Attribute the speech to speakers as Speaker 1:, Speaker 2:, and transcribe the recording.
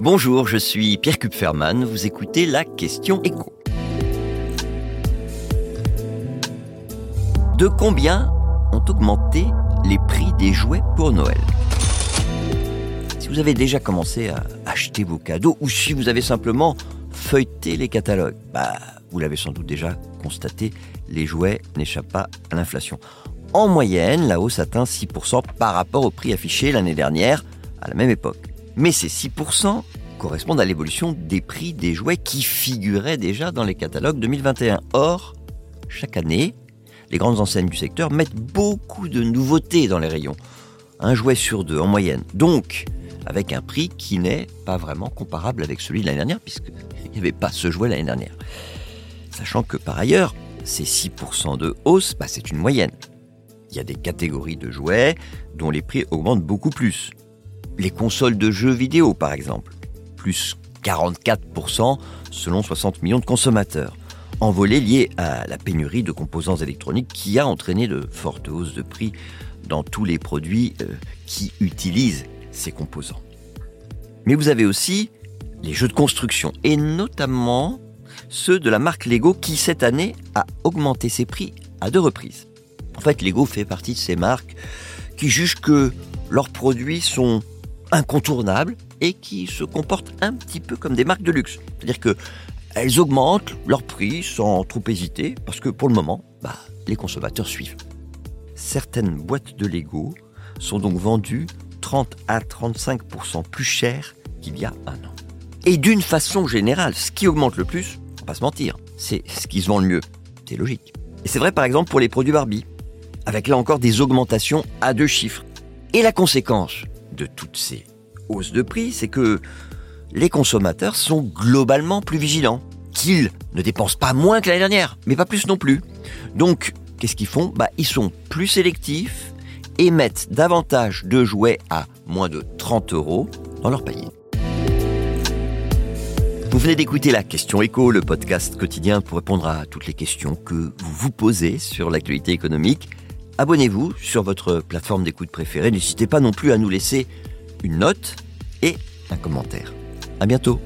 Speaker 1: Bonjour, je suis Pierre Kupferman, vous écoutez la question écho. De combien ont augmenté les prix des jouets pour Noël? Si vous avez déjà commencé à acheter vos cadeaux ou si vous avez simplement feuilleté les catalogues, bah, vous l'avez sans doute déjà constaté, les jouets n'échappent pas à l'inflation. En moyenne, la hausse atteint 6% par rapport au prix affiché l'année dernière à la même époque. Mais ces 6% correspondent à l'évolution des prix des jouets qui figuraient déjà dans les catalogues 2021. Or, chaque année, les grandes enseignes du secteur mettent beaucoup de nouveautés dans les rayons. Un jouet sur deux en moyenne. Donc, avec un prix qui n'est pas vraiment comparable avec celui de l'année dernière, puisqu'il n'y avait pas ce jouet l'année dernière. Sachant que par ailleurs, ces 6% de hausse, bah, c'est une moyenne. Il y a des catégories de jouets dont les prix augmentent beaucoup plus les consoles de jeux vidéo par exemple, plus 44% selon 60 millions de consommateurs, envolée liée à la pénurie de composants électroniques qui a entraîné de fortes hausses de prix dans tous les produits euh, qui utilisent ces composants. Mais vous avez aussi les jeux de construction, et notamment ceux de la marque Lego qui cette année a augmenté ses prix à deux reprises. En fait, Lego fait partie de ces marques qui jugent que leurs produits sont incontournables et qui se comportent un petit peu comme des marques de luxe. C'est-à-dire que elles augmentent leur prix sans trop hésiter parce que pour le moment, bah, les consommateurs suivent. Certaines boîtes de Lego sont donc vendues 30 à 35% plus cher qu'il y a un an. Et d'une façon générale, ce qui augmente le plus, on va pas se mentir, c'est ce qui se vend le mieux. C'est logique. Et c'est vrai par exemple pour les produits Barbie, avec là encore des augmentations à deux chiffres. Et la conséquence, de toutes ces hausses de prix, c'est que les consommateurs sont globalement plus vigilants, qu'ils ne dépensent pas moins que l'année dernière, mais pas plus non plus. Donc, qu'est-ce qu'ils font? Bah, Ils sont plus sélectifs et mettent davantage de jouets à moins de 30 euros dans leur panier. Vous venez d'écouter la Question Éco, le podcast quotidien pour répondre à toutes les questions que vous vous posez sur l'actualité économique. Abonnez-vous sur votre plateforme d'écoute préférée. N'hésitez pas non plus à nous laisser une note et un commentaire. À bientôt.